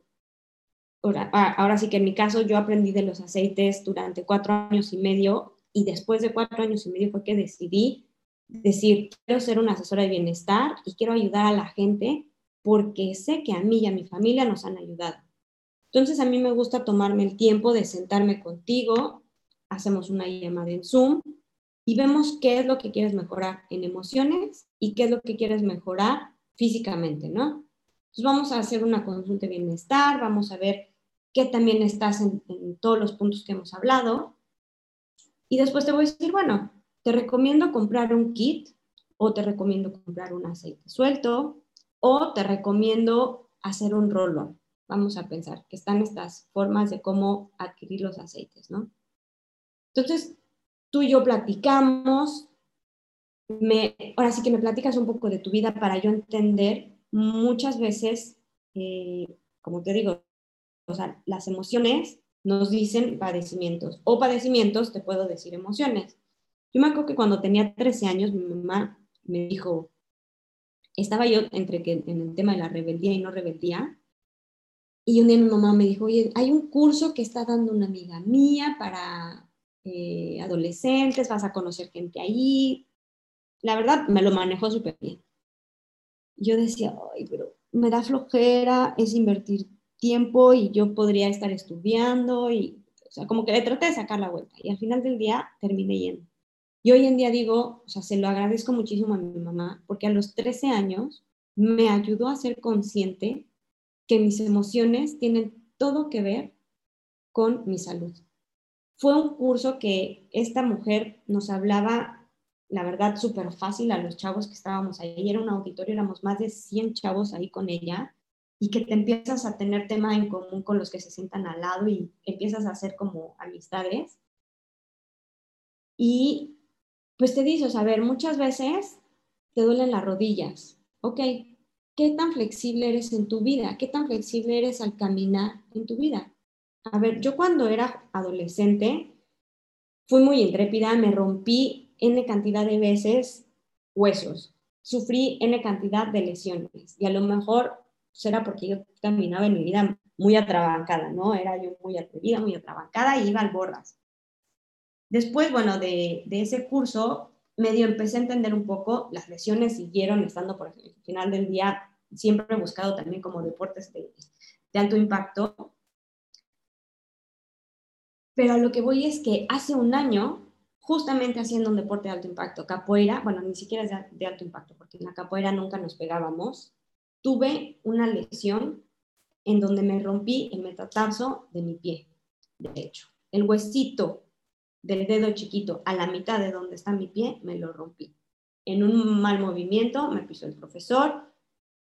Speaker 3: ahora, ahora sí que en mi caso yo aprendí de los aceites durante cuatro años y medio y después de cuatro años y medio fue que decidí decir, quiero ser una asesora de bienestar y quiero ayudar a la gente porque sé que a mí y a mi familia nos han ayudado. Entonces a mí me gusta tomarme el tiempo de sentarme contigo hacemos una llamada en Zoom y vemos qué es lo que quieres mejorar en emociones y qué es lo que quieres mejorar físicamente, ¿no? Entonces vamos a hacer una consulta de bienestar, vamos a ver qué también estás en, en todos los puntos que hemos hablado y después te voy a decir, bueno, te recomiendo comprar un kit o te recomiendo comprar un aceite suelto o te recomiendo hacer un rollo. Vamos a pensar que están estas formas de cómo adquirir los aceites, ¿no? Entonces, tú y yo platicamos, me, ahora sí que me platicas un poco de tu vida para yo entender muchas veces, eh, como te digo, o sea, las emociones nos dicen padecimientos o padecimientos, te puedo decir emociones. Yo me acuerdo que cuando tenía 13 años, mi mamá me dijo, estaba yo entre que en el tema de la rebeldía y no rebeldía, y un día mi mamá me dijo, oye, hay un curso que está dando una amiga mía para eh, adolescentes, vas a conocer gente ahí. La verdad, me lo manejó súper bien. Yo decía, ay, pero me da flojera, es invertir tiempo y yo podría estar estudiando y, o sea, como que le traté de sacar la vuelta y al final del día terminé yendo. Y hoy en día digo, o sea, se lo agradezco muchísimo a mi mamá porque a los 13 años me ayudó a ser consciente que mis emociones tienen todo que ver con mi salud. Fue un curso que esta mujer nos hablaba, la verdad, súper fácil a los chavos que estábamos ahí. Era un auditorio, éramos más de 100 chavos ahí con ella y que te empiezas a tener tema en común con los que se sientan al lado y empiezas a hacer como amistades. Y pues te dices, a ver, muchas veces te duelen las rodillas. Ok, ¿qué tan flexible eres en tu vida? ¿Qué tan flexible eres al caminar en tu vida? A ver, yo cuando era adolescente fui muy intrépida, me rompí N cantidad de veces huesos, sufrí N cantidad de lesiones y a lo mejor será porque yo caminaba en mi vida muy atrabancada, ¿no? Era yo muy atrevida, muy atrabancada y iba al borras. Después, bueno, de, de ese curso, medio empecé a entender un poco, las lesiones siguieron estando por el final del día, siempre he buscado también como deportes de, de alto impacto. Pero lo que voy es que hace un año, justamente haciendo un deporte de alto impacto, capoeira, bueno, ni siquiera es de alto impacto, porque en la capoeira nunca nos pegábamos, tuve una lesión en donde me rompí el metatarso de mi pie, de hecho. El huesito del dedo chiquito a la mitad de donde está mi pie, me lo rompí. En un mal movimiento me pisó el profesor,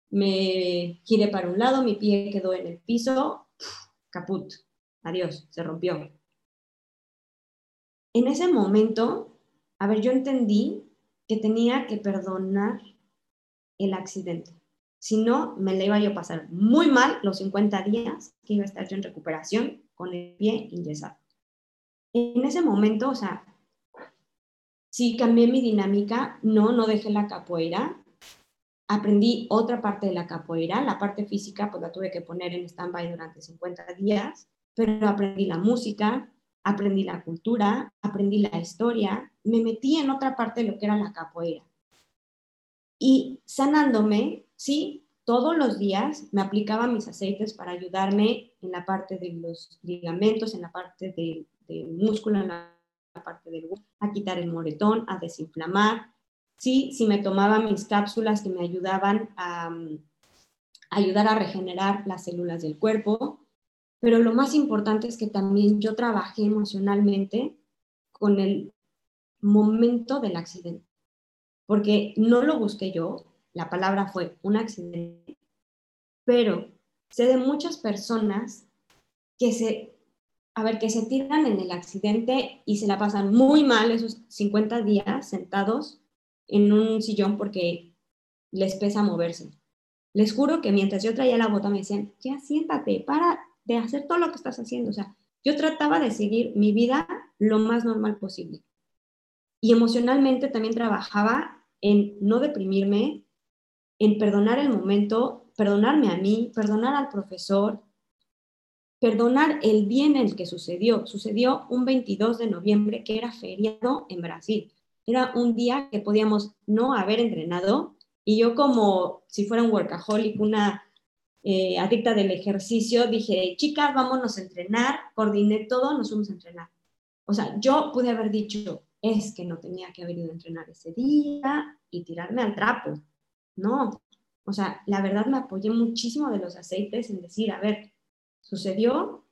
Speaker 3: me giré para un lado, mi pie quedó en el piso, caput, adiós, se rompió. En ese momento, a ver, yo entendí que tenía que perdonar el accidente. Si no, me le iba yo a pasar muy mal los 50 días que iba a estar yo en recuperación con el pie inyesado en ese momento, o sea, sí cambié mi dinámica, no, no dejé la capoeira, aprendí otra parte de la capoeira, la parte física pues la tuve que poner en stand-by durante 50 días, pero aprendí la música, aprendí la cultura, aprendí la historia, me metí en otra parte de lo que era la capoeira. Y sanándome, sí, todos los días me aplicaba mis aceites para ayudarme en la parte de los ligamentos, en la parte del del músculo en la, parte del a quitar el moretón, a desinflamar. Sí, si me tomaba mis cápsulas que me ayudaban a, ayudar a regenerar las células del cuerpo, pero lo más importante es que también yo trabajé emocionalmente con el momento del accidente, porque no lo busqué yo, la palabra fue un accidente, pero sé de muchas personas que se a ver, que se tiran en el accidente y se la pasan muy mal esos 50 días sentados en un sillón porque les pesa moverse. Les juro que mientras yo traía la bota me decían, ya siéntate, para de hacer todo lo que estás haciendo. O sea, yo trataba de seguir mi vida lo más normal posible. Y emocionalmente también trabajaba en no deprimirme, en perdonar el momento, perdonarme a mí, perdonar al profesor, perdonar el bien en el que sucedió. Sucedió un 22 de noviembre que era feriado en Brasil. Era un día que podíamos no haber entrenado y yo como si fuera un workaholic, una eh, adicta del ejercicio, dije, chicas, vámonos a entrenar, coordiné todo, nos fuimos a entrenar. O sea, yo pude haber dicho, es que no tenía que haber ido a entrenar ese día y tirarme al trapo. No, o sea, la verdad me apoyé muchísimo de los aceites en decir, a ver, sucedió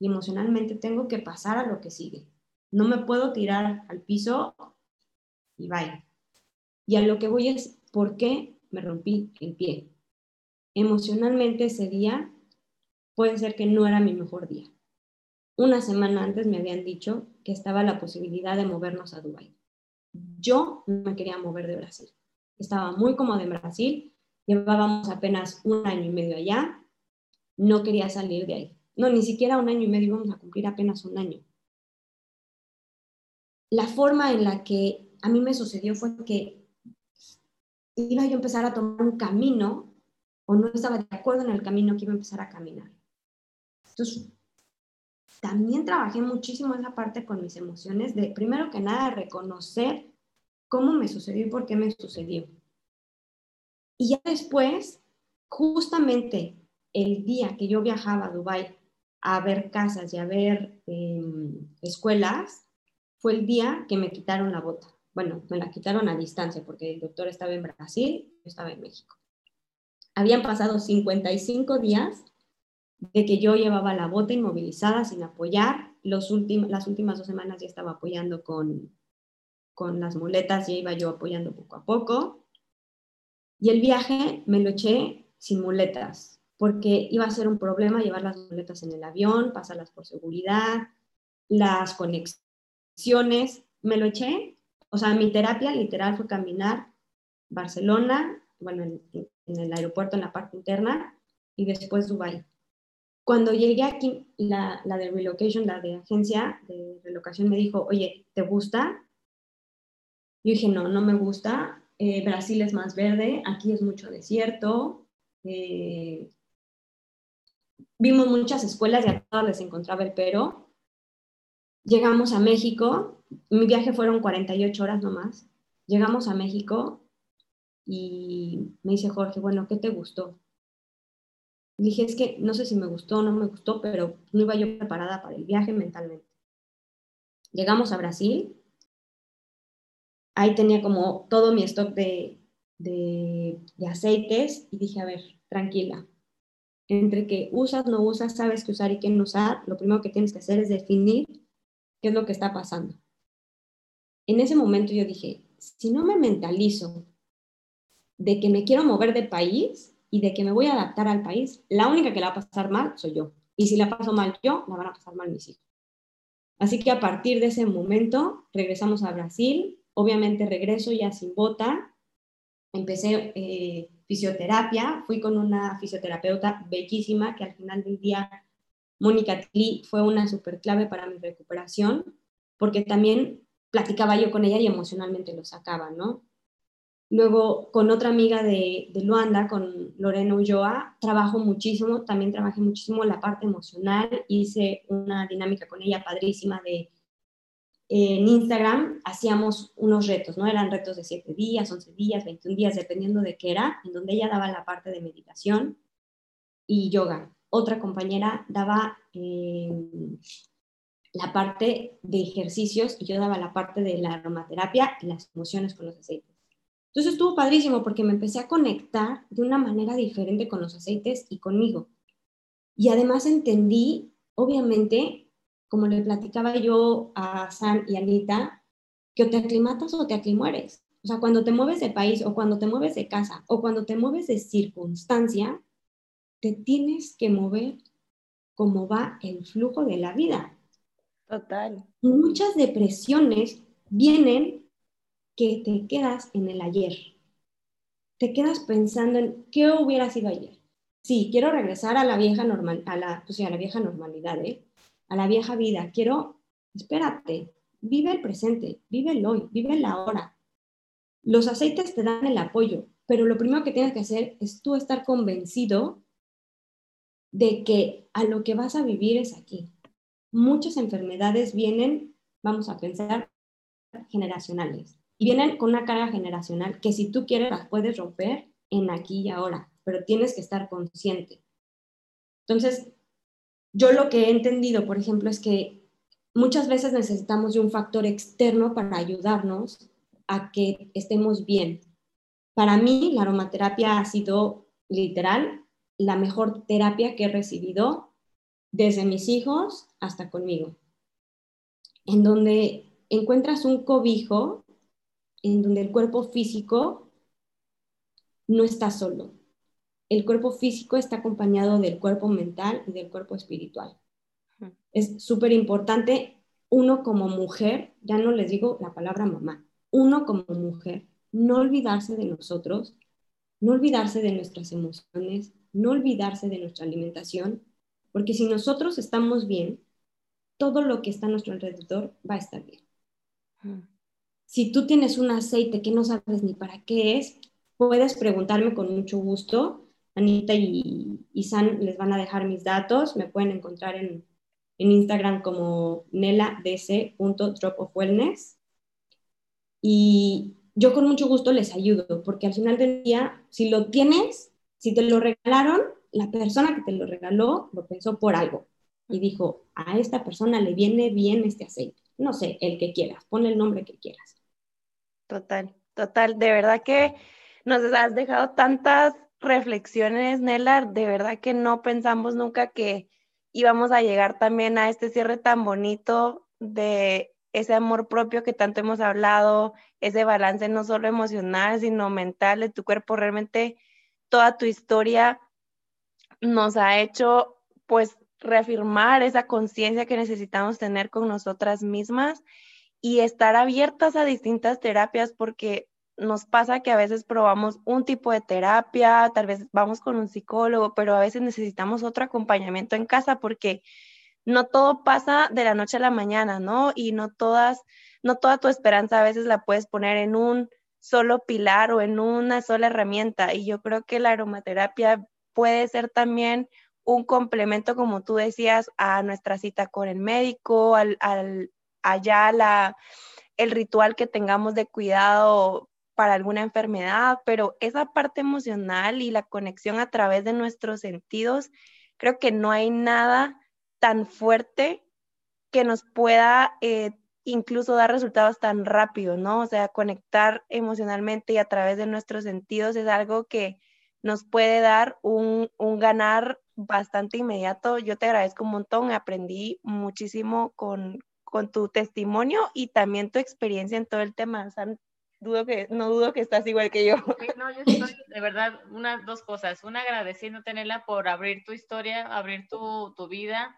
Speaker 3: y emocionalmente tengo que pasar a lo que sigue. No me puedo tirar al piso y vaya. Y a lo que voy es, ¿por qué me rompí el pie? Emocionalmente ese día puede ser que no era mi mejor día. Una semana antes me habían dicho que estaba la posibilidad de movernos a Dubái. Yo no me quería mover de Brasil. Estaba muy cómoda en Brasil, llevábamos apenas un año y medio allá no quería salir de ahí. no, ni siquiera un año y medio, íbamos a cumplir apenas un año. La forma en la que a mí me sucedió fue que iba yo a empezar a tomar un camino o no estaba de acuerdo en el camino que iba a empezar a caminar. Entonces, también trabajé muchísimo en la parte con mis emociones, de primero que nada reconocer cómo me sucedió y por qué me sucedió. Y ya después, justamente el día que yo viajaba a Dubái a ver casas y a ver em, escuelas, fue el día que me quitaron la bota. Bueno, me la quitaron a distancia porque el doctor estaba en Brasil, yo estaba en México. Habían pasado 55 días de que yo llevaba la bota inmovilizada sin apoyar. Los las últimas dos semanas ya estaba apoyando con, con las muletas, ya iba yo apoyando poco a poco. Y el viaje me lo eché sin muletas, porque iba a ser un problema llevar las muletas en el avión, pasarlas por seguridad, las conexiones. Me lo eché, o sea, mi terapia literal fue caminar Barcelona, bueno, en, en el aeropuerto en la parte interna, y después Dubai. Cuando llegué aquí, la, la, de relocation, la de agencia de relocación, me dijo, oye, ¿te gusta? Yo dije, no, no me gusta. Eh, Brasil es más verde, aquí es mucho desierto. Eh, vimos muchas escuelas y a todas les encontraba el pero. Llegamos a México, mi viaje fueron 48 horas nomás. Llegamos a México y me dice Jorge, bueno, ¿qué te gustó? dije, es que no sé si me gustó o no me gustó, pero no iba yo preparada para el viaje mentalmente. Llegamos a Brasil, ahí tenía como todo mi stock de, de, aceites y dije, a ver, tranquila, entre que usas, no usas, sabes qué usar y qué no usar, lo primero que tienes que hacer es definir qué es lo que está pasando. En ese momento yo dije, si no me mentalizo de que me quiero mover de país, y de que me voy a adaptar al país, la única que la va a pasar mal soy yo. Y si la paso mal yo, la van a pasar mal mis hijos. Así que a partir de ese momento regresamos a Brasil. Obviamente regreso ya sin bota. Empecé eh, fisioterapia. Fui con una fisioterapeuta bellísima que al final del día, Mónica Tli, fue una super clave para mi recuperación, porque también platicaba yo con ella y emocionalmente lo sacaba, ¿no? Luego, con otra amiga de, Luanda, con Lorena Ulloa, trabajo muchísimo, también trabajé muchísimo la parte emocional, hice una dinámica con ella padrísima de en Instagram hacíamos unos retos, ¿no? Eran retos de 7 días, 11 días, 21 días, dependiendo de qué era, en donde ella daba la parte de meditación y yoga. Otra compañera daba eh, la parte de ejercicios y yo daba la parte de la aromaterapia y las emociones con los aceites. Entonces estuvo padrísimo porque me empecé a conectar de una manera diferente con los aceites y conmigo. Y además entendí, obviamente, como le platicaba yo a San y Anita, que o te aclimatas o te aclimueres. O sea, cuando te mueves de país o cuando te mueves de casa o cuando te mueves de circunstancia, te tienes que mover como va el flujo de la vida.
Speaker 1: Total.
Speaker 3: Muchas depresiones vienen que te quedas en el ayer. Te quedas pensando en qué hubiera sido ayer. Sí, quiero regresar a la vieja normal, a la, pues a la vieja normalidad, ¿eh? a la vieja vida. Quiero, espérate, vive el presente, vive el hoy, vive la hora. Los aceites te dan el apoyo, pero lo primero que tienes que hacer es tú estar convencido de que a lo que vas a vivir es aquí. Muchas enfermedades vienen, vamos a pensar, generacionales. Y vienen con una carga generacional que si tú quieres las puedes romper en aquí y ahora, pero tienes que estar consciente. Entonces, yo lo que he entendido, por ejemplo, es que muchas veces necesitamos de un factor externo para ayudarnos a que estemos bien. Para mí, la aromaterapia ha sido literal la mejor terapia que he recibido desde mis hijos hasta conmigo, en donde encuentras un cobijo en donde el cuerpo físico no está solo. El cuerpo físico está acompañado del cuerpo mental y del cuerpo espiritual. Es súper importante uno como mujer, ya no les digo la palabra mamá, uno como mujer, no olvidarse de nosotros, no olvidarse de nuestras emociones, no olvidarse de nuestra alimentación porque si nosotros estamos bien, todo lo que está a nuestro alrededor va a estar bien. Si tú tienes un aceite que no sabes ni para qué es, puedes preguntarme con mucho gusto. Anita y, San les van a dejar mis datos. Me pueden encontrar en, Instagram como neladc.dropofwellness. Y yo con mucho gusto les ayudo, porque al final del día, si lo tienes, si te lo regalaron, la persona que te lo regaló lo pensó por algo y dijo, a esta persona le viene bien este aceite. No sé, el que quieras, pon el nombre que quieras.
Speaker 1: Total, total. De verdad que nos has dejado tantas reflexiones, Nela. De verdad que no pensamos nunca que íbamos a llegar también a este cierre tan bonito de ese amor propio que tanto hemos hablado, ese balance no solo emocional, sino mental de tu cuerpo. Realmente toda tu historia nos ha hecho pues reafirmar esa conciencia que necesitamos tener con nosotras mismas y estar abiertas a distintas terapias porque nos pasa que a veces probamos un tipo de terapia, tal vez vamos con un psicólogo, pero a veces necesitamos otro acompañamiento en casa porque no todo pasa de la noche a la mañana, ¿no? Y no todas, no toda tu esperanza a veces la puedes poner en un solo pilar o en una sola herramienta. Y yo creo que la aromaterapia puede ser también un complemento, como tú decías, a nuestra cita con el médico, al, allá la, el ritual que tengamos de cuidado para alguna enfermedad, pero esa parte emocional y la conexión a través de nuestros sentidos, creo que no hay nada tan fuerte que nos pueda eh, incluso dar resultados tan rápidos, ¿no? O sea, conectar emocionalmente y a través de nuestros sentidos es algo que nos puede dar un, ganar bastante inmediato. Yo te agradezco un montón, aprendí muchísimo con, tu testimonio y también tu experiencia en todo el tema. que, no dudo que estás igual que yo.
Speaker 2: no, yo estoy de verdad, unas dos cosas. Una, agradeciendo tenerla por abrir tu historia, abrir tu, tu vida,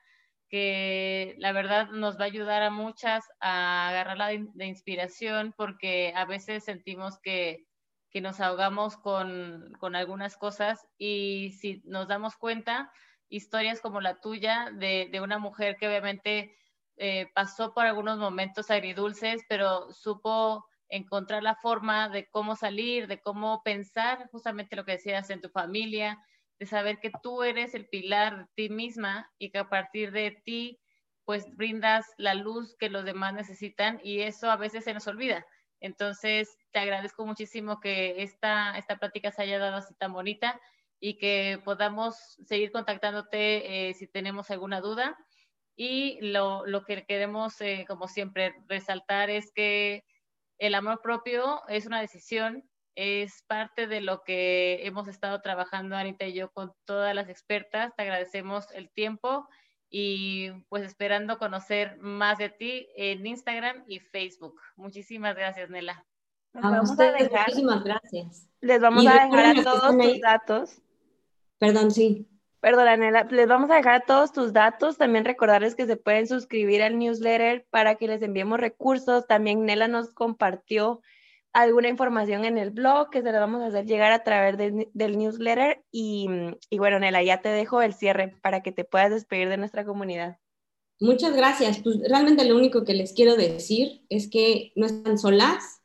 Speaker 2: que la verdad nos va a ayudar a muchas a agarrarla de inspiración, porque a veces sentimos que que nos ahogamos con, con algunas cosas y si nos damos cuenta, historias como la tuya de, de una mujer que obviamente eh, pasó por algunos momentos agridulces, pero supo encontrar la forma de cómo salir, de cómo pensar justamente lo que decías en tu familia, de saber que tú eres el pilar de ti misma y que a partir de ti pues brindas la luz que los demás necesitan y eso a veces se nos olvida. Entonces, te agradezco muchísimo que esta, esta plática se haya dado así tan bonita y que podamos seguir contactándote eh, si tenemos alguna duda. Y lo, lo que queremos, eh, como siempre, resaltar es que el amor propio es una decisión, es parte de lo que hemos estado trabajando Anita y yo con todas las expertas. Te agradecemos el tiempo y pues esperando conocer más de ti en Instagram y Facebook. Muchísimas gracias, Nela.
Speaker 3: vamos a dejar, muchísimas gracias.
Speaker 1: Les vamos a dejar a todos tus datos.
Speaker 3: Perdón, sí.
Speaker 1: Perdón, Nela, les vamos a dejar todos tus datos. También recordarles que se pueden suscribir al newsletter para que les enviemos recursos. También Nela nos compartió alguna información en el blog que se la vamos a hacer llegar a través del newsletter. Y, y, bueno, Nela, ya te dejo el cierre para que te puedas despedir de nuestra comunidad.
Speaker 3: Muchas gracias. Pues realmente lo único que les quiero decir es que no están solas,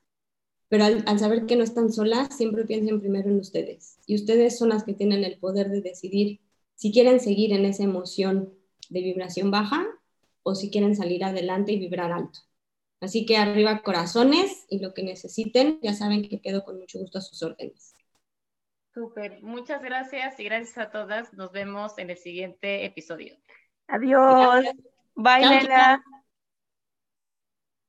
Speaker 3: pero al, al saber que no están solas, siempre piensen primero en ustedes. Y ustedes son las que tienen el poder de decidir si quieren seguir en esa emoción de vibración baja o si quieren salir adelante y vibrar alto. Así que arriba corazones y lo que necesiten, ya saben que quedo con mucho gusto a sus órdenes.
Speaker 2: Súper, muchas gracias y gracias a todas. Nos vemos en el siguiente episodio.
Speaker 1: Adiós. Bye, Nela.